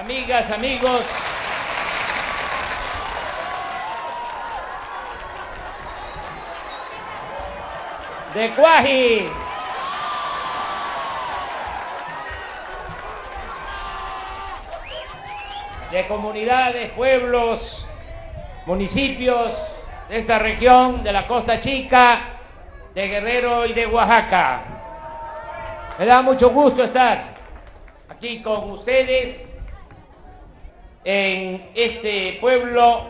amigas, amigos. De Cuaji. De comunidades, pueblos, municipios de esta región, de la Costa Chica, de Guerrero y de Oaxaca. Me da mucho gusto estar aquí con ustedes en este pueblo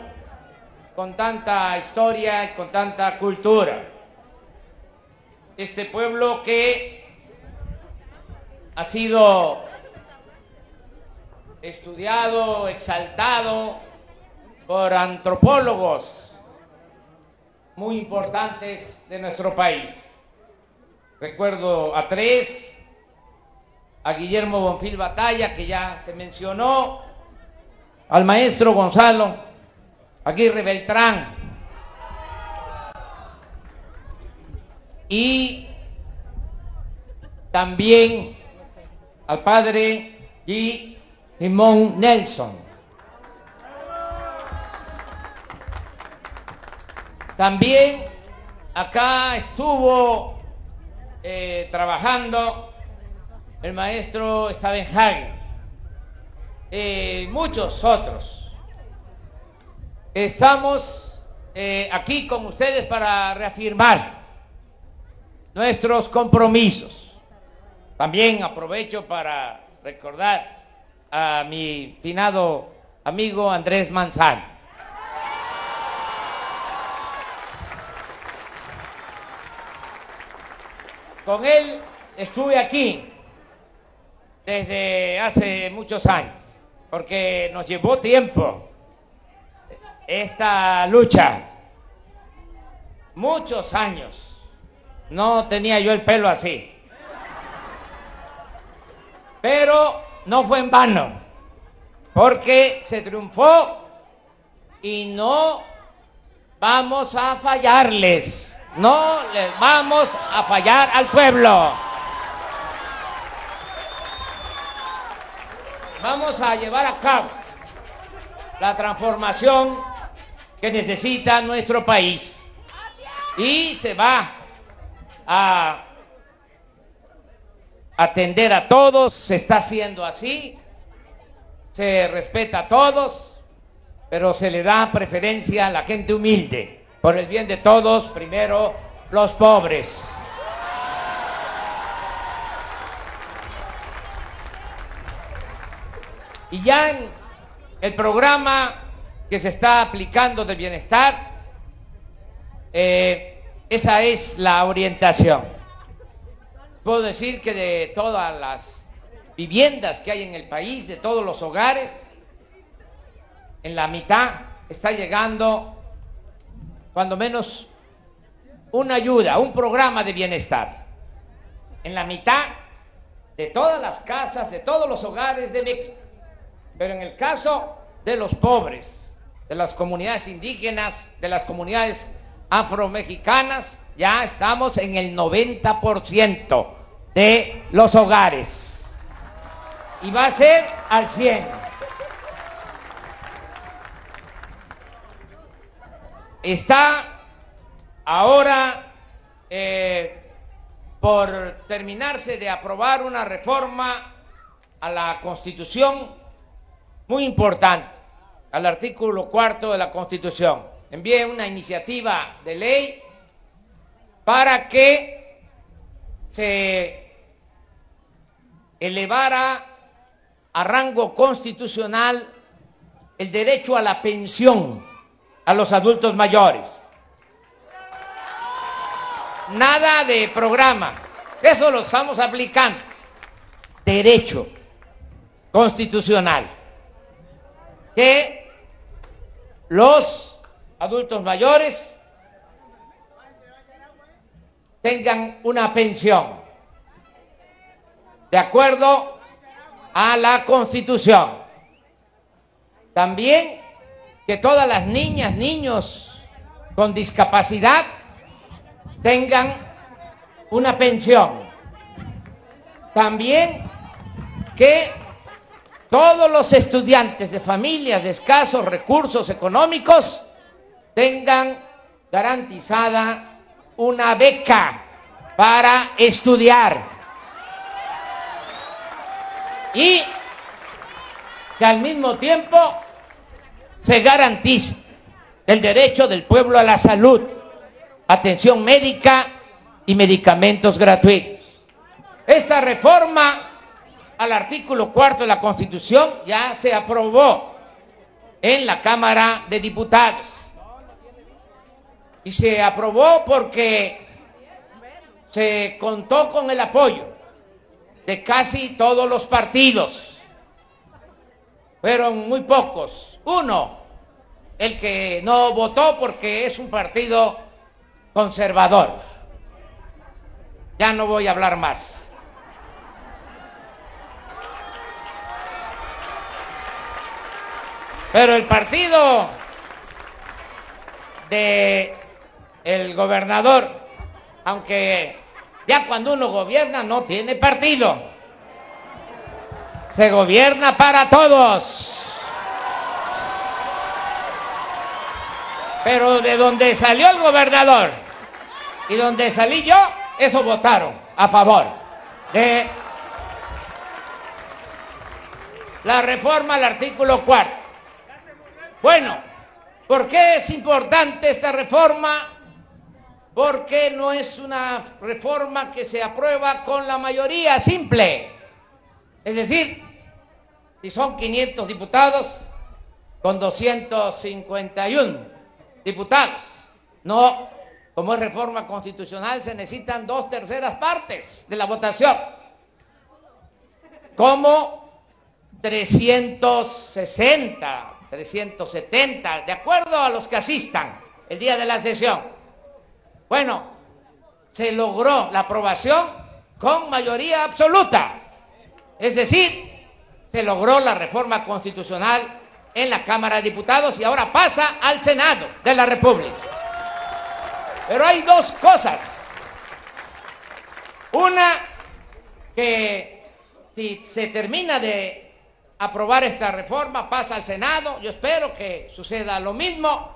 con tanta historia y con tanta cultura. Este pueblo que ha sido estudiado, exaltado por antropólogos muy importantes de nuestro país. Recuerdo a tres, a Guillermo Bonfil Batalla, que ya se mencionó, al maestro Gonzalo Aguirre Beltrán y también al padre G. Simón Nelson. También acá estuvo eh, trabajando el maestro Stavenhagen, eh, muchos otros. Estamos eh, aquí con ustedes para reafirmar nuestros compromisos. También aprovecho para recordar a mi finado amigo Andrés Manzano. Con él estuve aquí desde hace muchos años, porque nos llevó tiempo esta lucha, muchos años. No tenía yo el pelo así. Pero no fue en vano, porque se triunfó y no vamos a fallarles. No les vamos a fallar al pueblo. Vamos a llevar a cabo la transformación que necesita nuestro país. Y se va a atender a todos, se está haciendo así, se respeta a todos, pero se le da preferencia a la gente humilde por el bien de todos, primero los pobres. Y ya en el programa que se está aplicando de bienestar, eh, esa es la orientación. Puedo decir que de todas las viviendas que hay en el país, de todos los hogares, en la mitad está llegando cuando menos una ayuda, un programa de bienestar. En la mitad de todas las casas, de todos los hogares de México. Pero en el caso de los pobres, de las comunidades indígenas, de las comunidades afromexicanas, ya estamos en el 90% de los hogares. Y va a ser al 100. está ahora eh, por terminarse de aprobar una reforma a la Constitución muy importante, al artículo cuarto de la Constitución. Envié una iniciativa de ley para que se elevara a rango constitucional el derecho a la pensión a los adultos mayores. Nada de programa. Eso lo estamos aplicando. Derecho constitucional. Que los adultos mayores tengan una pensión de acuerdo a la Constitución. También que todas las niñas, niños con discapacidad tengan una pensión. También que todos los estudiantes de familias de escasos recursos económicos tengan garantizada una beca para estudiar y que al mismo tiempo se garantice el derecho del pueblo a la salud, atención médica y medicamentos gratuitos. Esta reforma al artículo cuarto de la Constitución ya se aprobó en la Cámara de Diputados. Y se aprobó porque se contó con el apoyo de casi todos los partidos. Fueron muy pocos. Uno, el que no votó porque es un partido conservador. Ya no voy a hablar más. Pero el partido de el gobernador, aunque ya cuando uno gobierna no tiene partido, se gobierna para todos. Pero de donde salió el gobernador y donde salí yo, eso votaron a favor de la reforma al artículo 4. Bueno, ¿por qué es importante esta reforma? Porque no es una reforma que se aprueba con la mayoría simple. Es decir, si son 500 diputados, con 251 diputados. No, como es reforma constitucional, se necesitan dos terceras partes de la votación. Como 360 370, de acuerdo a los que asistan el día de la sesión. Bueno, se logró la aprobación con mayoría absoluta. Es decir, se logró la reforma constitucional en la Cámara de Diputados y ahora pasa al Senado de la República. Pero hay dos cosas. Una, que si se termina de aprobar esta reforma, pasa al Senado, yo espero que suceda lo mismo,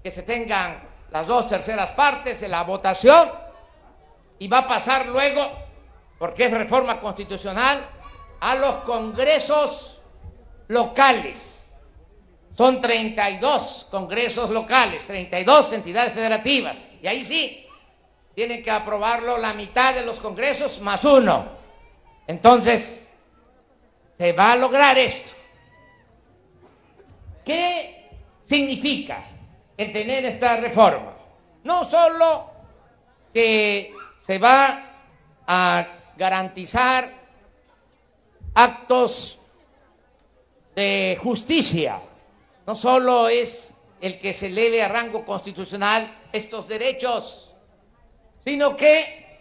que se tengan las dos terceras partes de la votación y va a pasar luego, porque es reforma constitucional, a los congresos locales. Son 32 congresos locales, 32 entidades federativas, y ahí sí, tienen que aprobarlo la mitad de los congresos más uno. Entonces, se va a lograr esto. ¿Qué significa el tener esta reforma? No solo que se va a garantizar actos de justicia, no solo es el que se eleve a rango constitucional estos derechos, sino que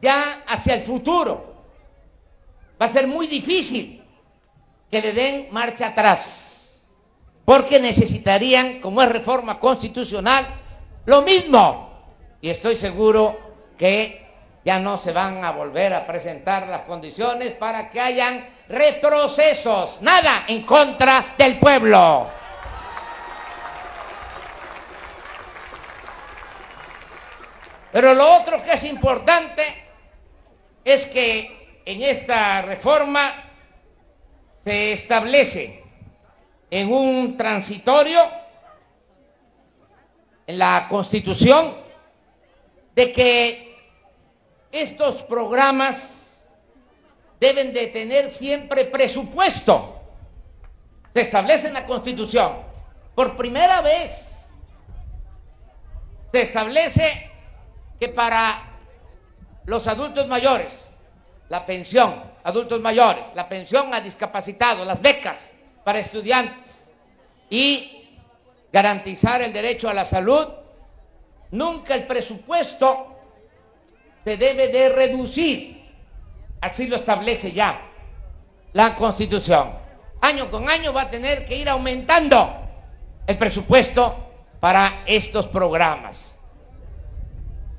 ya hacia el futuro va a ser muy difícil que le den marcha atrás, porque necesitarían, como es reforma constitucional, lo mismo. Y estoy seguro que ya no se van a volver a presentar las condiciones para que hayan retrocesos, nada en contra del pueblo. Pero lo otro que es importante es que en esta reforma se establece en un transitorio en la Constitución de que estos programas deben de tener siempre presupuesto. Se establece en la Constitución. Por primera vez se establece que para los adultos mayores la pensión adultos mayores, la pensión a discapacitados, las becas para estudiantes y garantizar el derecho a la salud, nunca el presupuesto se debe de reducir. Así lo establece ya la Constitución. Año con año va a tener que ir aumentando el presupuesto para estos programas.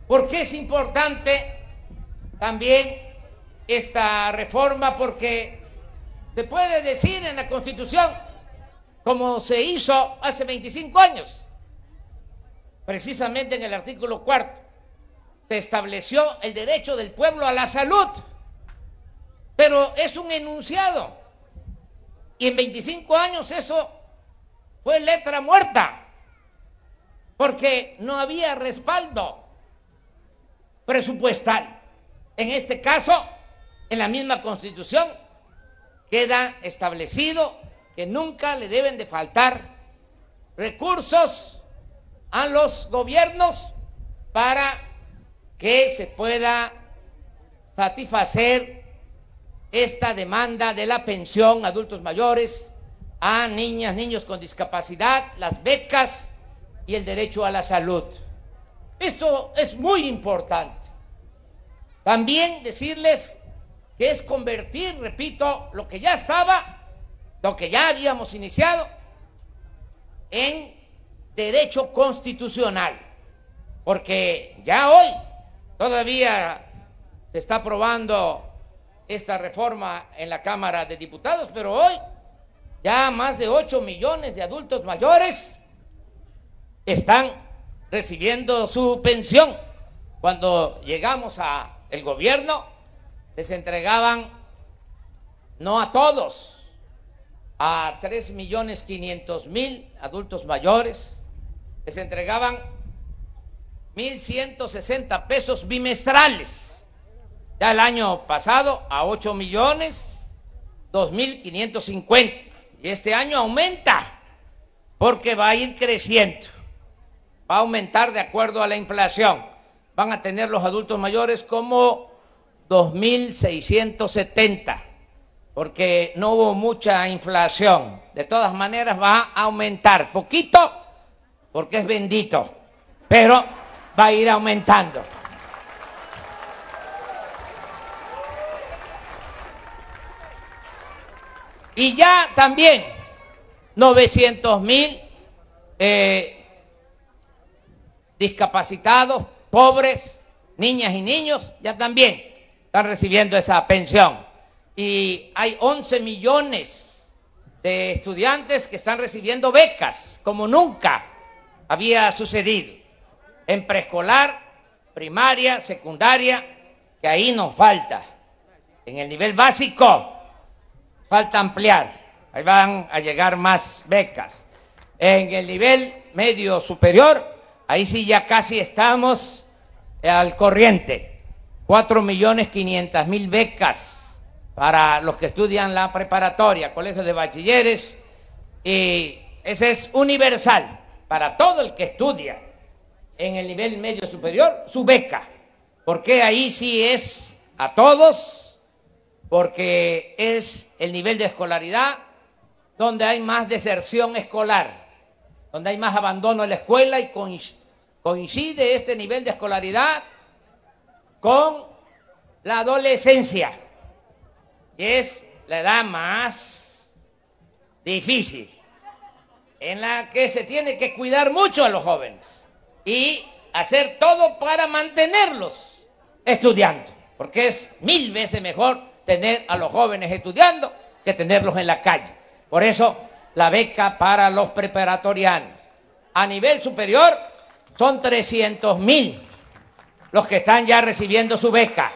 ¿Por qué es importante también esta reforma porque se puede decir en la Constitución, como se hizo hace 25 años, precisamente en el artículo cuarto, se estableció el derecho del pueblo a la salud, pero es un enunciado. Y en 25 años eso fue letra muerta, porque no había respaldo presupuestal. En este caso, en la misma constitución, queda establecido que nunca le deben de faltar recursos a los gobiernos para que se pueda satisfacer esta demanda de la pensión a adultos mayores, a niñas, niños con discapacidad, las becas y el derecho a la salud. Esto es muy importante. También decirles que es convertir, repito, lo que ya estaba, lo que ya habíamos iniciado, en derecho constitucional. Porque ya hoy todavía se está aprobando esta reforma en la Cámara de Diputados, pero hoy ya más de 8 millones de adultos mayores están recibiendo su pensión. Cuando llegamos a el gobierno les entregaban no a todos, a tres millones quinientos mil adultos mayores, les entregaban mil ciento sesenta pesos bimestrales. Ya el año pasado a ocho millones dos mil quinientos cincuenta y este año aumenta porque va a ir creciendo, va a aumentar de acuerdo a la inflación. Van a tener los adultos mayores como 2.670, porque no hubo mucha inflación. De todas maneras va a aumentar, poquito, porque es bendito, pero va a ir aumentando. Y ya también 900 mil eh, discapacitados, pobres, niñas y niños, ya también están recibiendo esa pensión. Y hay 11 millones de estudiantes que están recibiendo becas, como nunca había sucedido. En preescolar, primaria, secundaria, que ahí nos falta. En el nivel básico, falta ampliar. Ahí van a llegar más becas. En el nivel medio superior, ahí sí ya casi estamos al corriente. 4 millones 500 mil becas para los que estudian la preparatoria, colegios de bachilleres, y ese es universal para todo el que estudia en el nivel medio superior, su beca, porque ahí sí es a todos, porque es el nivel de escolaridad donde hay más deserción escolar, donde hay más abandono en la escuela y coincide este nivel de escolaridad con la adolescencia, es la edad más difícil, en la que se tiene que cuidar mucho a los jóvenes y hacer todo para mantenerlos estudiando, porque es mil veces mejor tener a los jóvenes estudiando que tenerlos en la calle. Por eso la beca para los preparatorianos. A nivel superior son 300 mil los que están ya recibiendo su beca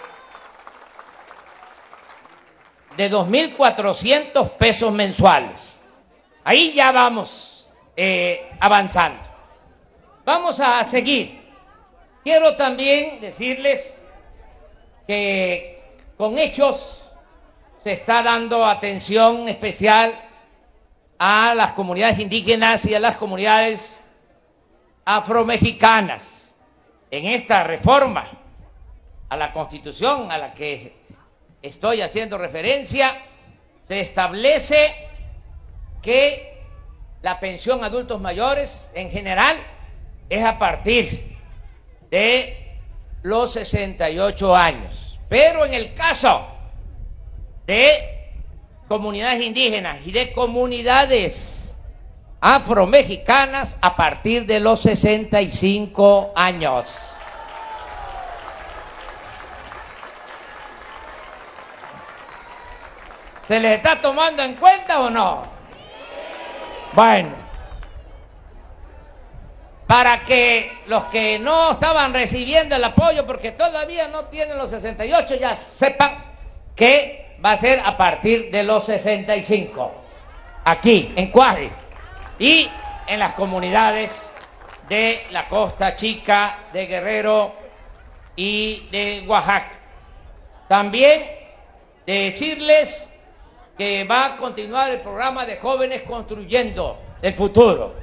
de 2.400 pesos mensuales. Ahí ya vamos eh, avanzando. Vamos a seguir. Quiero también decirles que con hechos se está dando atención especial a las comunidades indígenas y a las comunidades afromexicanas en esta reforma a la Constitución a la que estoy haciendo referencia, se establece que la pensión a adultos mayores en general es a partir de los 68 años. Pero en el caso de comunidades indígenas y de comunidades afromexicanas a partir de los 65 años. ¿Se les está tomando en cuenta o no? Bueno, para que los que no estaban recibiendo el apoyo, porque todavía no tienen los 68, ya sepan que va a ser a partir de los 65, aquí en Cuaje y en las comunidades de la Costa Chica, de Guerrero y de Oaxaca. También decirles que va a continuar el programa de jóvenes construyendo el futuro,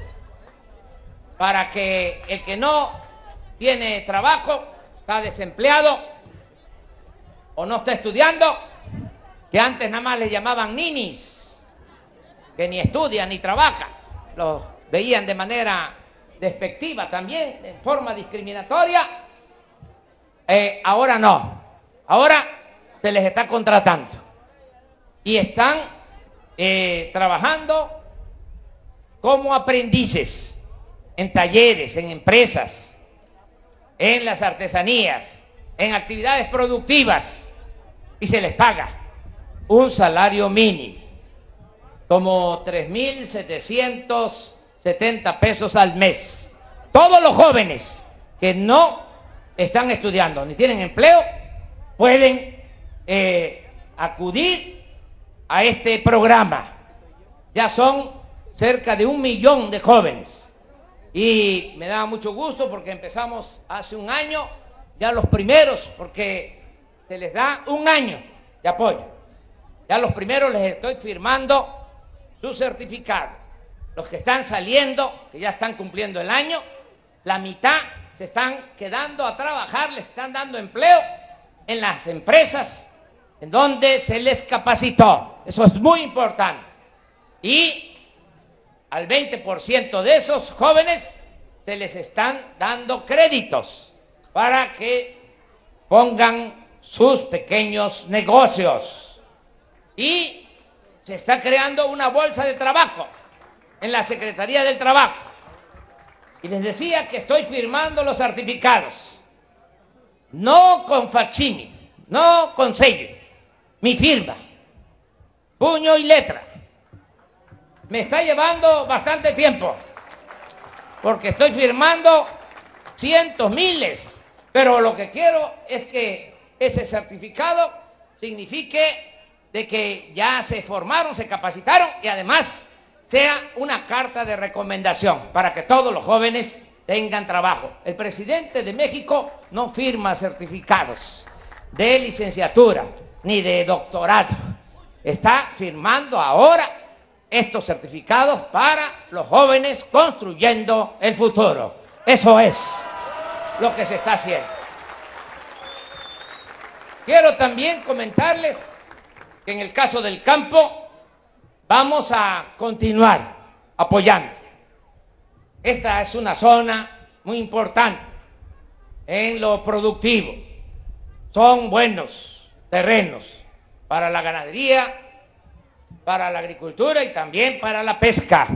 para que el que no tiene trabajo, está desempleado o no está estudiando, que antes nada más le llamaban ninis, que ni estudian ni trabajan, los veían de manera despectiva también, en forma discriminatoria, eh, ahora no, ahora se les está contratando. Y están eh, trabajando como aprendices en talleres, en empresas, en las artesanías, en actividades productivas y se les paga un salario mínimo, como 3.770 pesos al mes. Todos los jóvenes que no están estudiando ni tienen empleo pueden eh, acudir a este programa. Ya son cerca de un millón de jóvenes. Y me da mucho gusto porque empezamos hace un año, ya los primeros, porque se les da un año de apoyo. Ya los primeros les estoy firmando su certificado. Los que están saliendo, que ya están cumpliendo el año, la mitad se están quedando a trabajar, les están dando empleo en las empresas en donde se les capacitó. Eso es muy importante. Y al 20% de esos jóvenes se les están dando créditos para que pongan sus pequeños negocios. Y se está creando una bolsa de trabajo en la Secretaría del Trabajo. Y les decía que estoy firmando los certificados, no con facsímil, no con sello, mi firma, puño y letra. Me está llevando bastante tiempo, porque estoy firmando cientos, miles, pero lo que quiero es que ese certificado signifique de que ya se formaron, se capacitaron y además sea una carta de recomendación para que todos los jóvenes tengan trabajo. El presidente de México no firma certificados de licenciatura ni de doctorado. Está firmando ahora estos certificados para los jóvenes construyendo el futuro. Eso es lo que se está haciendo. Quiero también comentarles que en el caso del campo vamos a continuar apoyando. Esta es una zona muy importante en lo productivo. Son buenos terrenos para la ganadería, para la agricultura y también para la pesca.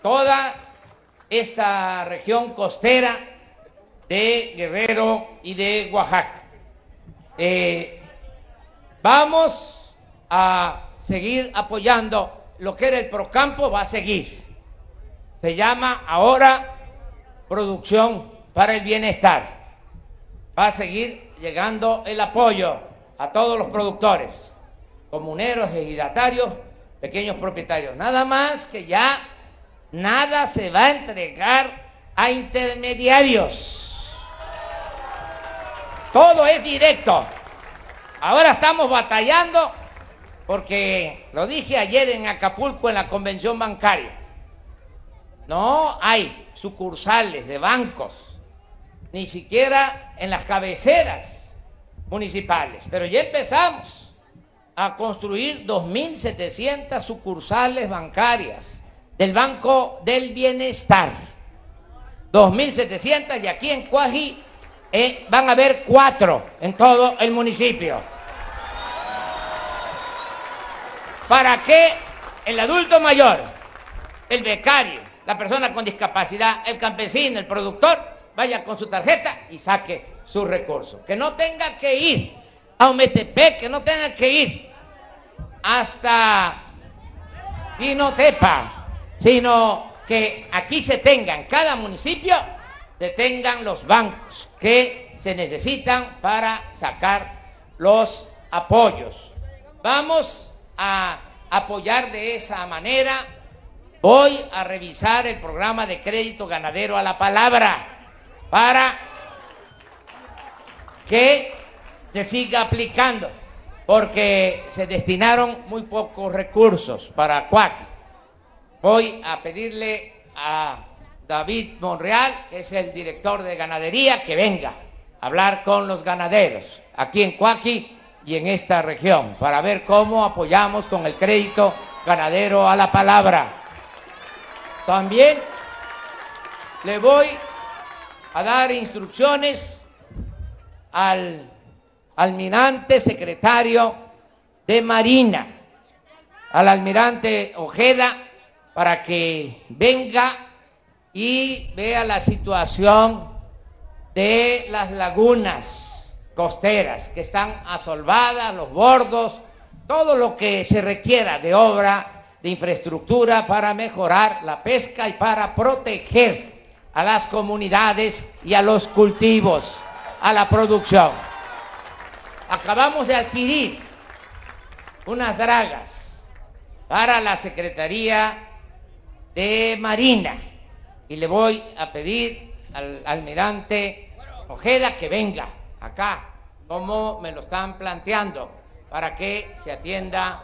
Toda esta región costera de Guerrero y de Oaxaca. Eh, vamos a seguir apoyando lo que era el Procampo, va a seguir. Se llama ahora Producción para el Bienestar. Va a seguir llegando el apoyo a todos los productores, comuneros, ejidatarios, pequeños propietarios. Nada más que ya nada se va a entregar a intermediarios. Todo es directo. Ahora estamos batallando porque lo dije ayer en Acapulco en la convención bancaria. No hay sucursales de bancos, ni siquiera en las cabeceras municipales. Pero ya empezamos a construir 2.700 sucursales bancarias del Banco del Bienestar. 2.700 y aquí en Cuaji eh, van a haber cuatro en todo el municipio. Para que el adulto mayor, el becario, la persona con discapacidad, el campesino, el productor, vaya con su tarjeta y saque su recurso. Que no tenga que ir a Ometepec, que no tengan que ir hasta Pinotepa, sino que aquí se tengan, cada municipio se tengan los bancos que se necesitan para sacar los apoyos. Vamos a apoyar de esa manera. Voy a revisar el programa de crédito ganadero a la palabra para que se siga aplicando, porque se destinaron muy pocos recursos para Cuac. Voy a pedirle a David Monreal, que es el director de ganadería, que venga a hablar con los ganaderos aquí en Cuaqui y en esta región para ver cómo apoyamos con el crédito ganadero a la palabra. También le voy a dar instrucciones al almirante secretario de Marina, al almirante Ojeda, para que venga y vea la situación de las lagunas costeras que están asolvadas, los bordos, todo lo que se requiera de obra, de infraestructura para mejorar la pesca y para proteger a las comunidades y a los cultivos, a la producción. Acabamos de adquirir unas dragas para la Secretaría de Marina y le voy a pedir al almirante Ojeda que venga acá, como me lo están planteando, para que se atienda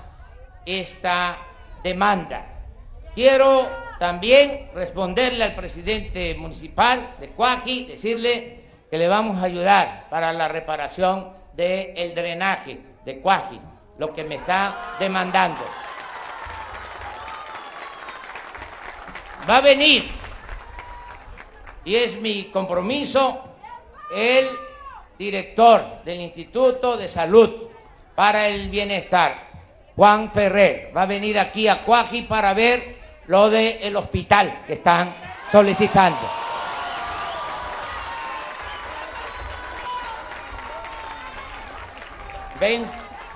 esta demanda. Quiero también responderle al presidente municipal de Cuaji, decirle que le vamos a ayudar para la reparación del drenaje de Cuaji, lo que me está demandando. Va a venir y es mi compromiso el director del Instituto de Salud para el Bienestar, Juan Ferrer, va a venir aquí a Cuaji para ver lo del hospital que están solicitando. Ven,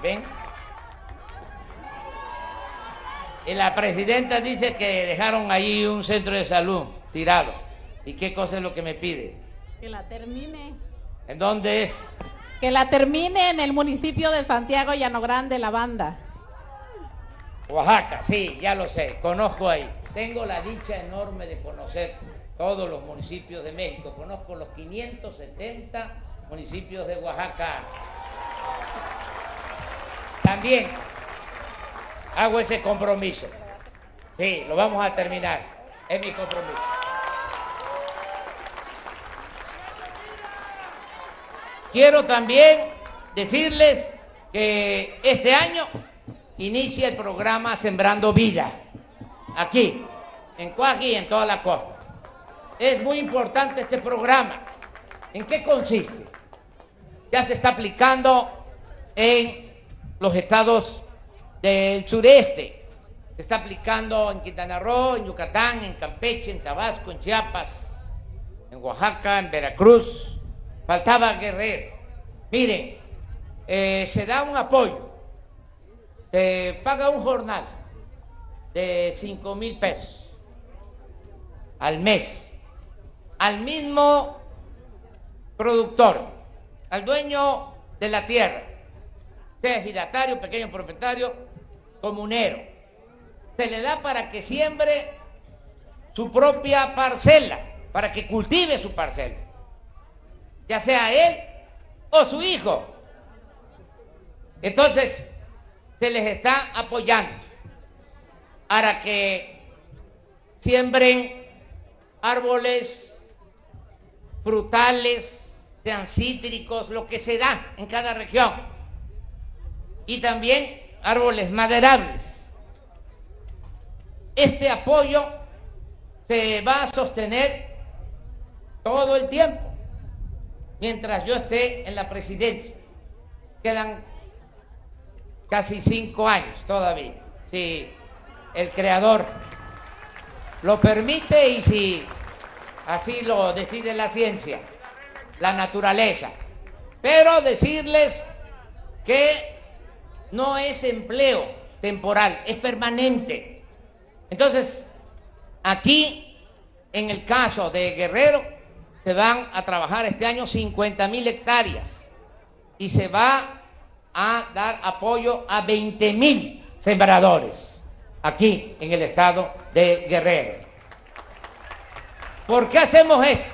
ven. Y la presidenta dice que dejaron ahí un centro de salud tirado. ¿Y qué cosa es lo que me pide? Que la termine. ¿En dónde es? Que la termine en el municipio de Santiago Llano Grande, La Banda. Oaxaca, sí, ya lo sé, conozco ahí. Tengo la dicha enorme de conocer todos los municipios de México. Conozco los 570 municipios de Oaxaca. También hago ese compromiso. Sí, lo vamos a terminar. Es mi compromiso. Quiero también decirles que este año inicia el programa Sembrando Vida, aquí, en Cuaji y en toda la costa. Es muy importante este programa. ¿En qué consiste? Ya se está aplicando en los estados del sureste. Se está aplicando en Quintana Roo, en Yucatán, en Campeche, en Tabasco, en Chiapas, en Oaxaca, en Veracruz, faltaba Guerrero. Miren, eh, se da un apoyo, se paga un jornal de 5 mil pesos al mes al mismo productor, al dueño de la tierra, sea ejidatario, pequeño propietario, comunero. Se le da para que siembre su propia parcela, para que cultive su parcela ya sea él o su hijo. Entonces, se les está apoyando para que siembren árboles frutales, sean cítricos, lo que se da en cada región. Y también árboles maderables. Este apoyo se va a sostener todo el tiempo mientras yo esté en la presidencia. Quedan casi cinco años todavía, si el creador lo permite y si así lo decide la ciencia, la naturaleza. Pero decirles que no es empleo temporal, es permanente. Entonces, aquí, en el caso de Guerrero, se van a trabajar este año 50 mil hectáreas y se va a dar apoyo a 20 mil sembradores aquí en el estado de Guerrero. ¿Por qué hacemos esto?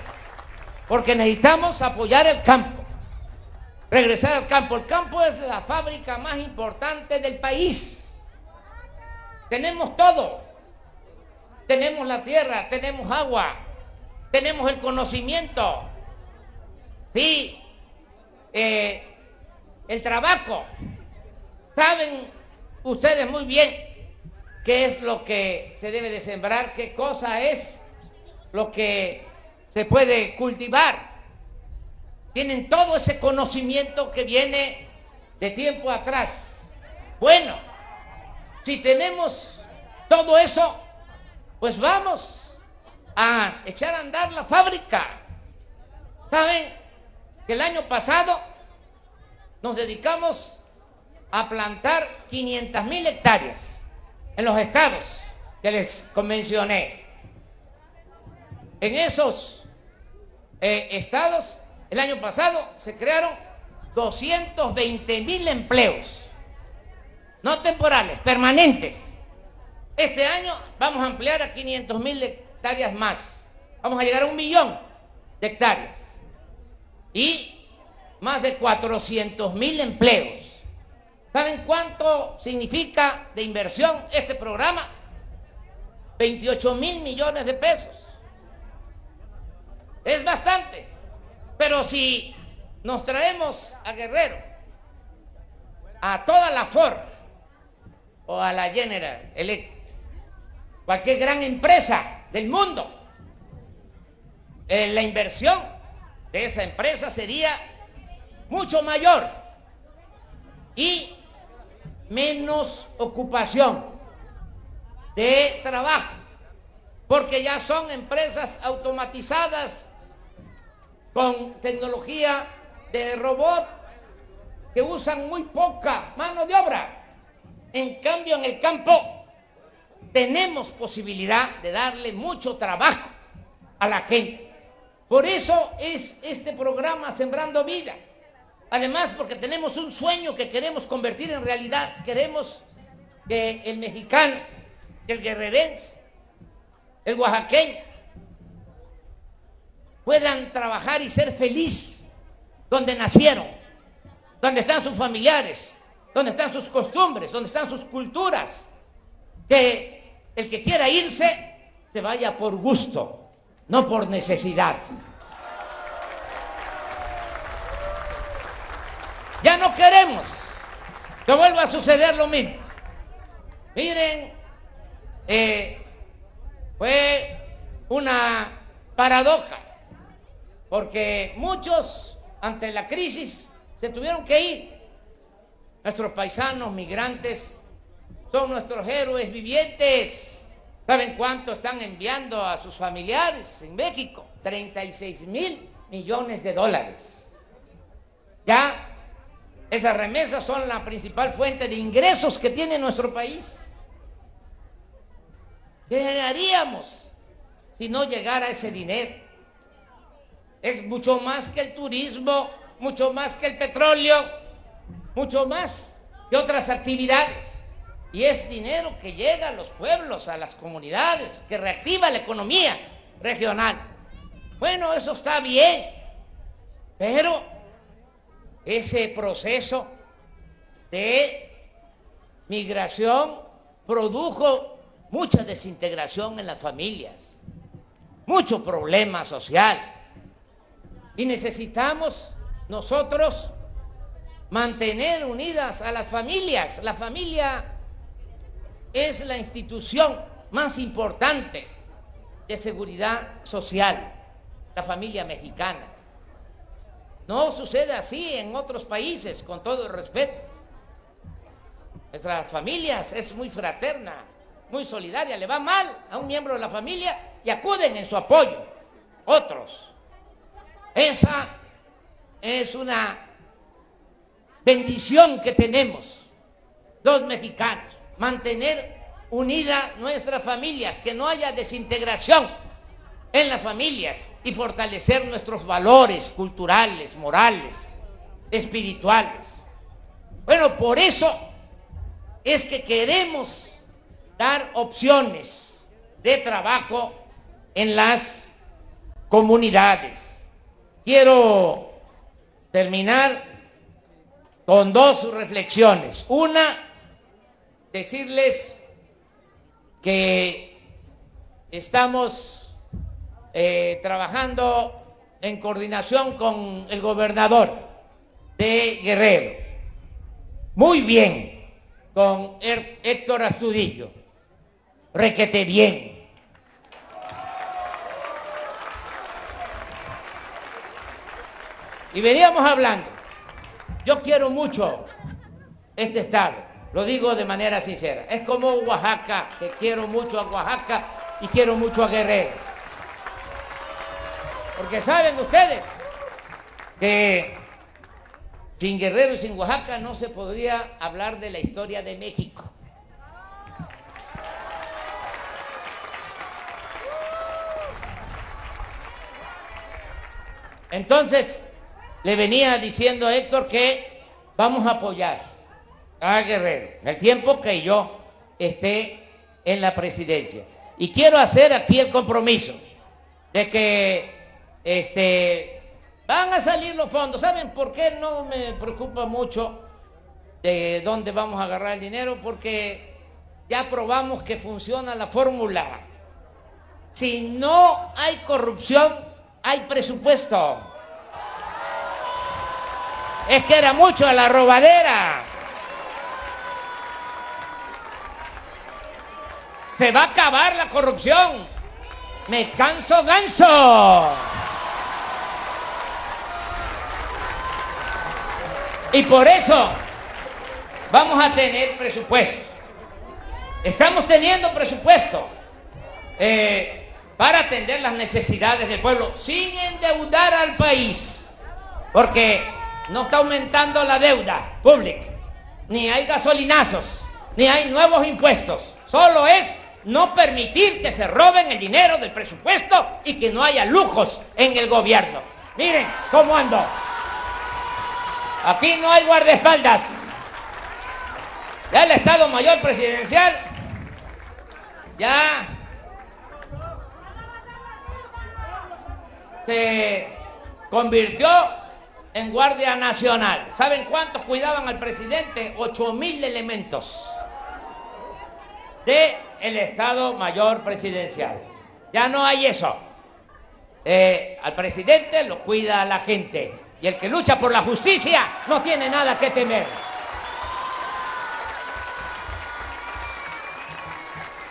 Porque necesitamos apoyar el campo, regresar al campo. El campo es la fábrica más importante del país. Tenemos todo. Tenemos la tierra, tenemos agua, tenemos el conocimiento. Sí, eh, el trabajo. Saben ustedes muy bien qué es lo que se debe de sembrar, qué cosa es lo que se puede cultivar. Tienen todo ese conocimiento que viene de tiempo atrás. Bueno, si tenemos todo eso, pues vamos a echar a andar la fábrica. ¿Saben que el año pasado nos dedicamos a plantar 500 mil hectáreas en los estados que les convencioné. En esos eh, estados, el año pasado se crearon 220 mil empleos, no temporales, permanentes. Este año vamos a ampliar a 500 mil hectáreas más. Vamos a llegar a un millón de hectáreas. Y más de 400 mil empleos. ¿Saben cuánto significa de inversión este programa? 28 mil millones de pesos. Es bastante. Pero si nos traemos a Guerrero, a toda la Ford o a la General Electric, cualquier gran empresa del mundo, eh, la inversión de esa empresa sería mucho mayor y menos ocupación de trabajo, porque ya son empresas automatizadas con tecnología de robot que usan muy poca mano de obra. En cambio, en el campo tenemos posibilidad de darle mucho trabajo a la gente. Por eso es este programa Sembrando Vida. Además, porque tenemos un sueño que queremos convertir en realidad. Queremos que el mexicano, el guerrerense, el oaxaqueño puedan trabajar y ser feliz donde nacieron, donde están sus familiares, donde están sus costumbres, donde están sus culturas. Que el que quiera irse se vaya por gusto, no por necesidad. Ya no queremos que vuelva a suceder lo mismo. Miren, eh, fue una paradoja, porque muchos ante la crisis se tuvieron que ir. Nuestros paisanos migrantes son nuestros héroes vivientes. ¿Saben cuánto están enviando a sus familiares en México? 36 mil millones de dólares. Ya esas remesas son la principal fuente de ingresos que tiene nuestro país. ¿Qué haríamos si no llegara ese dinero? Es mucho más que el turismo, mucho más que el petróleo, mucho más que otras actividades. Y es dinero que llega a los pueblos, a las comunidades, que reactiva la economía regional. Bueno, eso está bien, pero ese proceso de migración produjo mucha desintegración en las familias, mucho problema social. Y necesitamos nosotros mantener unidas a las familias. La familia es la institución más importante de seguridad social, la familia mexicana. No sucede así en otros países, con todo el respeto. Nuestras familias es muy fraterna, muy solidaria. Le va mal a un miembro de la familia y acuden en su apoyo. Otros. Esa es una bendición que tenemos los mexicanos, mantener unida nuestras familias, que no haya desintegración en las familias y fortalecer nuestros valores culturales, morales, espirituales. Bueno, por eso es que queremos dar opciones de trabajo en las comunidades. Quiero terminar con dos reflexiones. Una, decirles que estamos eh, trabajando en coordinación con el gobernador de Guerrero. Muy bien, con Héctor Astudillo. Requete bien. Y veníamos hablando. Yo quiero mucho este estado, lo digo de manera sincera. Es como Oaxaca, que quiero mucho a Oaxaca y quiero mucho a Guerrero. Porque saben ustedes que sin Guerrero y sin Oaxaca no se podría hablar de la historia de México. Entonces, le venía diciendo a Héctor que vamos a apoyar a Guerrero el tiempo que yo esté en la presidencia. Y quiero hacer aquí el compromiso de que este, van a salir los fondos. ¿Saben por qué no me preocupa mucho de dónde vamos a agarrar el dinero? Porque ya probamos que funciona la fórmula. Si no hay corrupción, hay presupuesto es que era mucho a la robadera. Se va a acabar la corrupción. Me canso ganso. Y por eso vamos a tener presupuesto. Estamos teniendo presupuesto eh, para atender las necesidades del pueblo sin endeudar al país. Porque no está aumentando la deuda pública, ni hay gasolinazos, ni hay nuevos impuestos. Solo es no permitir que se roben el dinero del presupuesto y que no haya lujos en el gobierno. Miren cómo ando. Aquí no hay guardaespaldas. Ya el Estado Mayor Presidencial ya se convirtió en Guardia Nacional. ¿Saben cuántos cuidaban al presidente? Ocho mil elementos de el Estado Mayor Presidencial. Ya no hay eso. Eh, al presidente lo cuida la gente y el que lucha por la justicia no tiene nada que temer.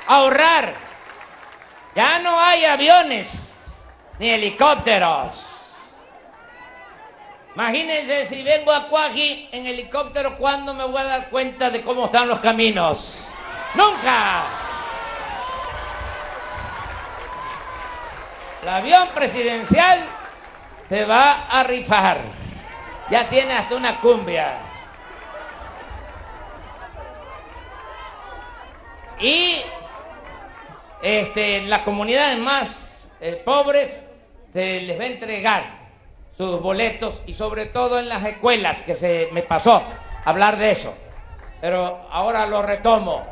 Ahorrar. Ya no hay aviones ni helicópteros Imagínense si vengo a Cuaji en helicóptero, ¿cuándo me voy a dar cuenta de cómo están los caminos? ¡Nunca! El avión presidencial se va a rifar. Ya tiene hasta una cumbia. Y este, en las comunidades más eh, pobres se les va a entregar sus boletos y sobre todo en las escuelas, que se me pasó hablar de eso. Pero ahora lo retomo.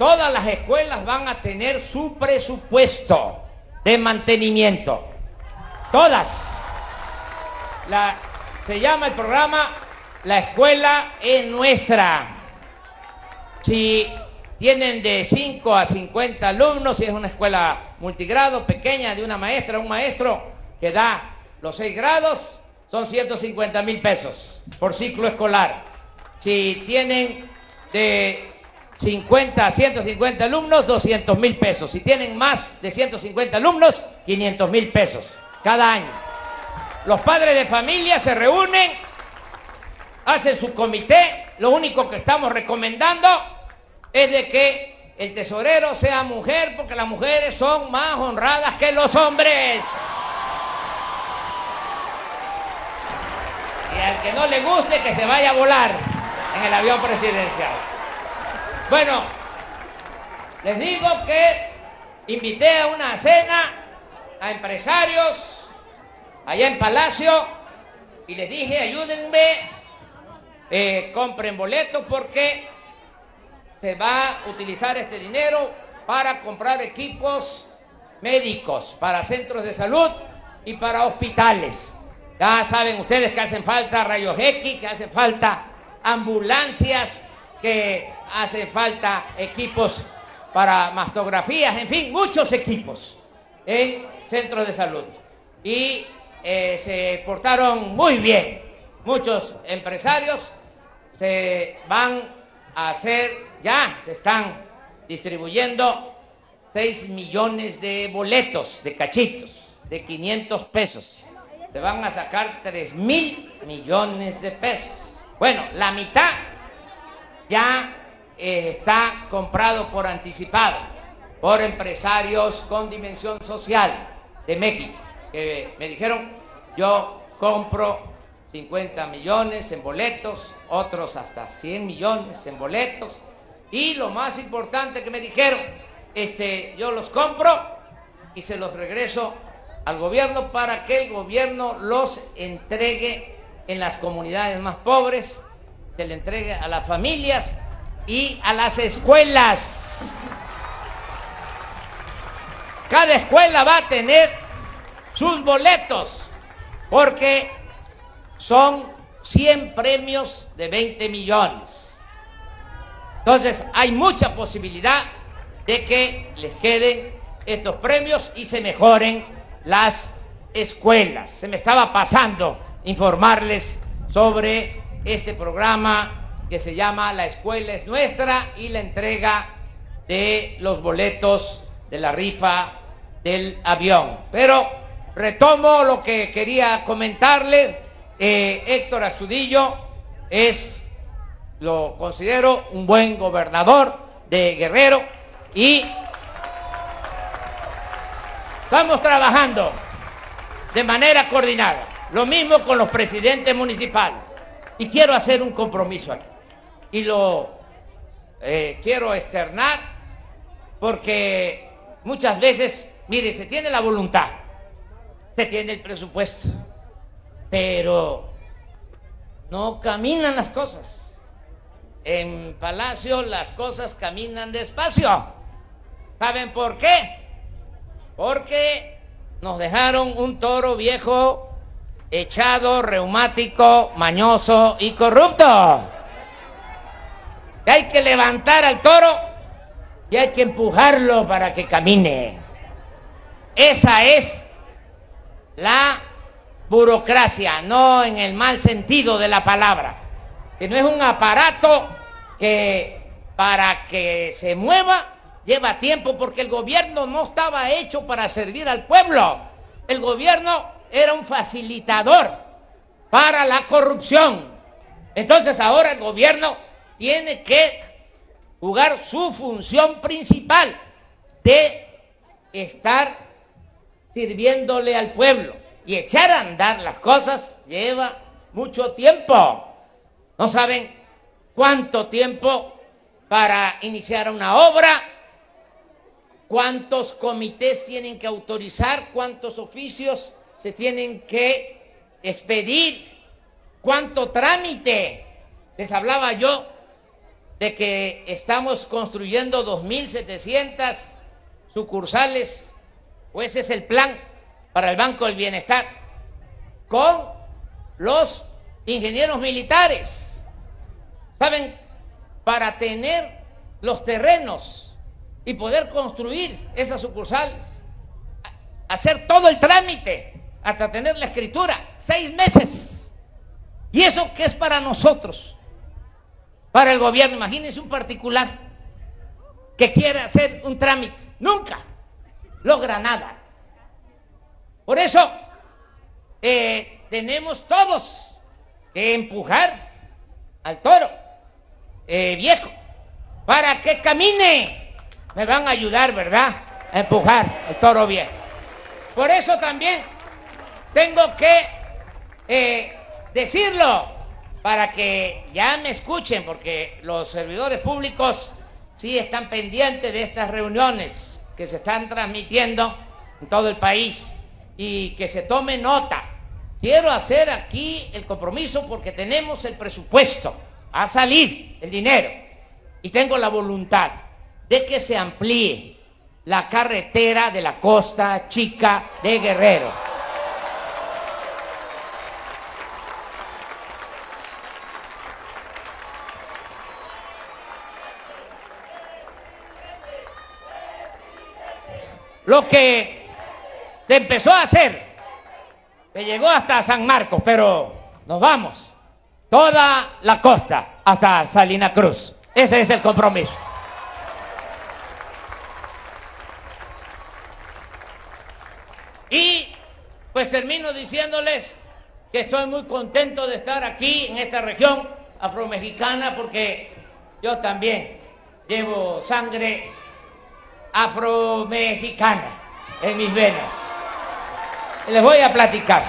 Todas las escuelas van a tener su presupuesto de mantenimiento. Todas. Se llama el programa La escuela es nuestra. Si tienen de 5 a 50 alumnos, si es una escuela multigrado pequeña de una maestra, un maestro que da los seis grados son 150 mil pesos por ciclo escolar. Si tienen de 50 a 150 alumnos, 200 mil pesos. Si tienen más de 150 alumnos, 500 mil pesos cada año. Los padres de familia se reúnen, hacen su comité. Lo único que estamos recomendando es de que el tesorero sea mujer, porque las mujeres son más honradas que los hombres. Y al que no le guste, que se vaya a volar en el avión presidencial. Bueno, les digo que invité a una cena a empresarios allá en Palacio y les dije, ayúdenme, eh, compren boletos porque se va a utilizar este dinero para comprar equipos médicos, para centros de salud y para hospitales. Ya saben ustedes que hacen falta rayos X, que hacen falta ambulancias, que hacen falta equipos para mastografías, en fin, muchos equipos en centros de salud. Y eh, se portaron muy bien. Muchos empresarios se van a hacer, ya se están distribuyendo 6 millones de boletos, de cachitos, de 500 pesos. Se van a sacar 3 mil millones de pesos. Bueno, la mitad ya eh, está comprado por anticipado por empresarios con dimensión social de México, que me dijeron, yo compro 50 millones en boletos, otros hasta 100 millones en boletos, y lo más importante que me dijeron, este, yo los compro y se los regreso al gobierno para que el gobierno los entregue en las comunidades más pobres, se le entregue a las familias y a las escuelas. Cada escuela va a tener sus boletos porque son 100 premios de 20 millones. Entonces hay mucha posibilidad de que les queden estos premios y se mejoren las escuelas. Se me estaba pasando informarles sobre este programa que se llama La Escuela es Nuestra y la entrega de los boletos de la rifa del avión. Pero retomo lo que quería comentarles. Eh, Héctor Astudillo es, lo considero, un buen gobernador de Guerrero y estamos trabajando de manera coordinada. Lo mismo con los presidentes municipales. Y quiero hacer un compromiso aquí y lo eh, quiero externar porque muchas veces, mire, se tiene la voluntad, se tiene el presupuesto, pero no caminan las cosas. En Palacio las cosas caminan despacio. ¿Saben por qué? Porque nos dejaron un toro viejo, echado, reumático, mañoso y corrupto hay que levantar al toro y hay que empujarlo para que camine. Esa es la burocracia, no en el mal sentido de la palabra, que no es un aparato que para que se mueva lleva tiempo porque el gobierno no estaba hecho para servir al pueblo. El gobierno era un facilitador para la corrupción. Entonces ahora el gobierno tiene que jugar su función principal de estar sirviéndole al pueblo y echar a andar las cosas lleva mucho tiempo. No saben cuánto tiempo para iniciar una obra, cuántos comités tienen que autorizar, cuántos oficios se tienen que expedir, cuánto trámite. Les hablaba yo de que estamos construyendo 2.700 sucursales, pues ese es el plan para el Banco del Bienestar, con los ingenieros militares. ¿Saben? Para tener los terrenos y poder construir esas sucursales, hacer todo el trámite hasta tener la escritura, seis meses. ¿Y eso qué es para nosotros? para el gobierno. Imagínense un particular que quiere hacer un trámite. Nunca logra nada. Por eso eh, tenemos todos que empujar al toro eh, viejo para que camine. Me van a ayudar, ¿verdad? A empujar al toro viejo. Por eso también tengo que eh, decirlo para que ya me escuchen, porque los servidores públicos sí están pendientes de estas reuniones que se están transmitiendo en todo el país y que se tome nota. Quiero hacer aquí el compromiso porque tenemos el presupuesto a salir, el dinero, y tengo la voluntad de que se amplíe la carretera de la costa chica de Guerrero. Lo que se empezó a hacer, que llegó hasta San Marcos, pero nos vamos, toda la costa hasta Salina Cruz. Ese es el compromiso. Y pues termino diciéndoles que estoy muy contento de estar aquí en esta región afromexicana porque yo también llevo sangre afromexicana en mis venas. Les voy a platicar.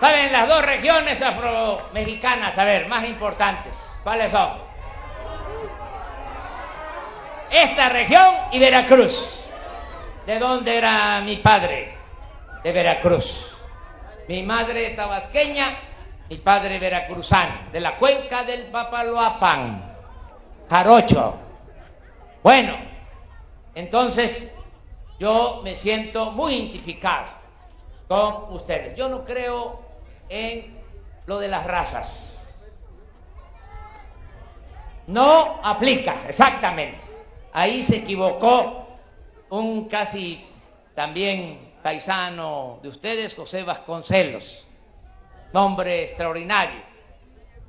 ¿Saben las dos regiones afromexicanas, a ver, más importantes? ¿Cuáles son? Esta región y Veracruz. ¿De dónde era mi padre? De Veracruz. Mi madre tabasqueña, mi padre veracruzano, de la cuenca del Papaloapan, Jarocho. Bueno, entonces yo me siento muy identificado con ustedes. Yo no creo en lo de las razas. No aplica, exactamente. Ahí se equivocó un casi también paisano de ustedes, José Vasconcelos, nombre extraordinario.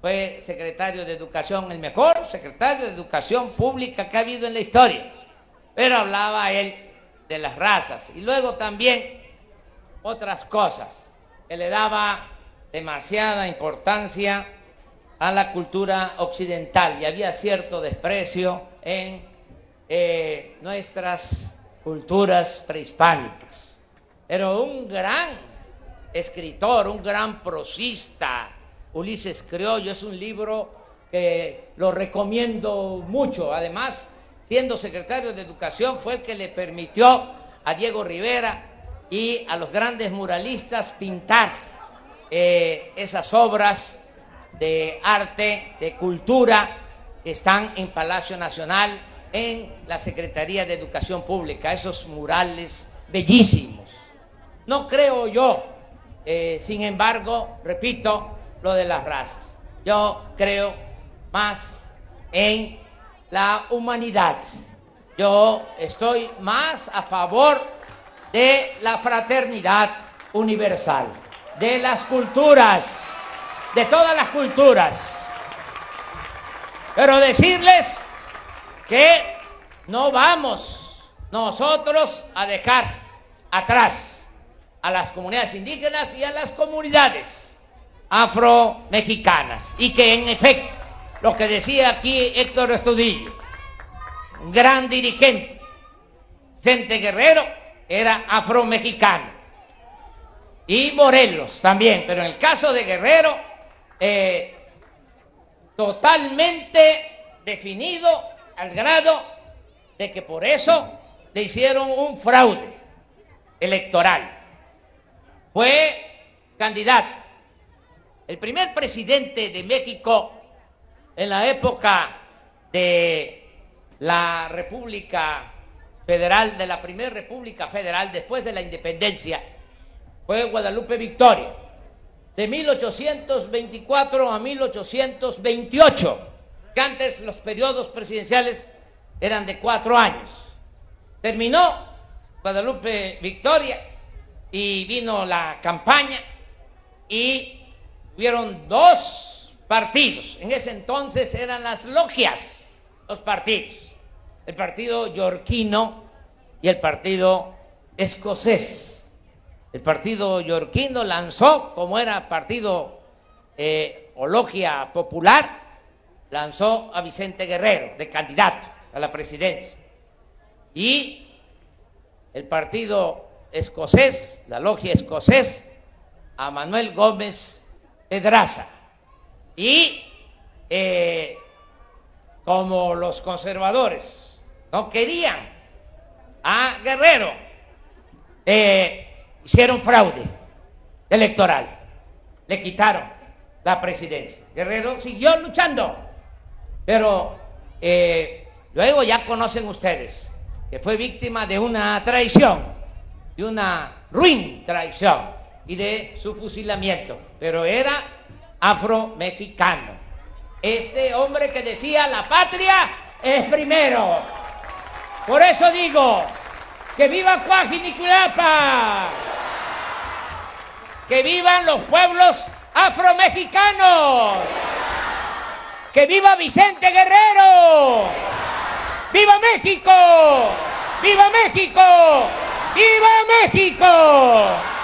Fue secretario de Educación, el mejor secretario de Educación Pública que ha habido en la historia. Pero hablaba él de las razas y luego también otras cosas que le daba demasiada importancia a la cultura occidental y había cierto desprecio en eh, nuestras culturas prehispánicas. Pero un gran escritor, un gran prosista, Ulises Criollo, es un libro que lo recomiendo mucho. Además, siendo secretario de Educación, fue el que le permitió a Diego Rivera y a los grandes muralistas pintar eh, esas obras de arte, de cultura, que están en Palacio Nacional en la Secretaría de Educación Pública, esos murales bellísimos. No creo yo, eh, sin embargo, repito, lo de las razas. Yo creo más en la humanidad. Yo estoy más a favor de la fraternidad universal, de las culturas, de todas las culturas. Pero decirles que no vamos nosotros a dejar atrás a las comunidades indígenas y a las comunidades afro-mexicanas. Y que en efecto, lo que decía aquí Héctor Estudillo, un gran dirigente, Vicente Guerrero, era afro-mexicano. Y Morelos también, pero en el caso de Guerrero, eh, totalmente definido al grado de que por eso le hicieron un fraude electoral. Fue candidato. El primer presidente de México en la época de la República Federal, de la primera República Federal después de la independencia, fue Guadalupe Victoria, de 1824 a 1828 que antes los periodos presidenciales eran de cuatro años. Terminó Guadalupe Victoria y vino la campaña y hubieron dos partidos. En ese entonces eran las logias, los partidos. El partido yorquino y el partido escocés. El partido yorquino lanzó, como era partido eh, o logia popular, lanzó a Vicente Guerrero de candidato a la presidencia. Y el partido escocés, la logia escocés, a Manuel Gómez Pedraza. Y eh, como los conservadores no querían a Guerrero, eh, hicieron fraude electoral, le quitaron la presidencia. Guerrero siguió luchando, pero eh, luego ya conocen ustedes que fue víctima de una traición, de una ruin traición y de su fusilamiento, pero era afro-mexicano. Este hombre que decía la patria es primero. Por eso digo, que viva Cuajiniculapa, que vivan los pueblos afromexicanos, que viva Vicente Guerrero, viva México, viva México, viva México.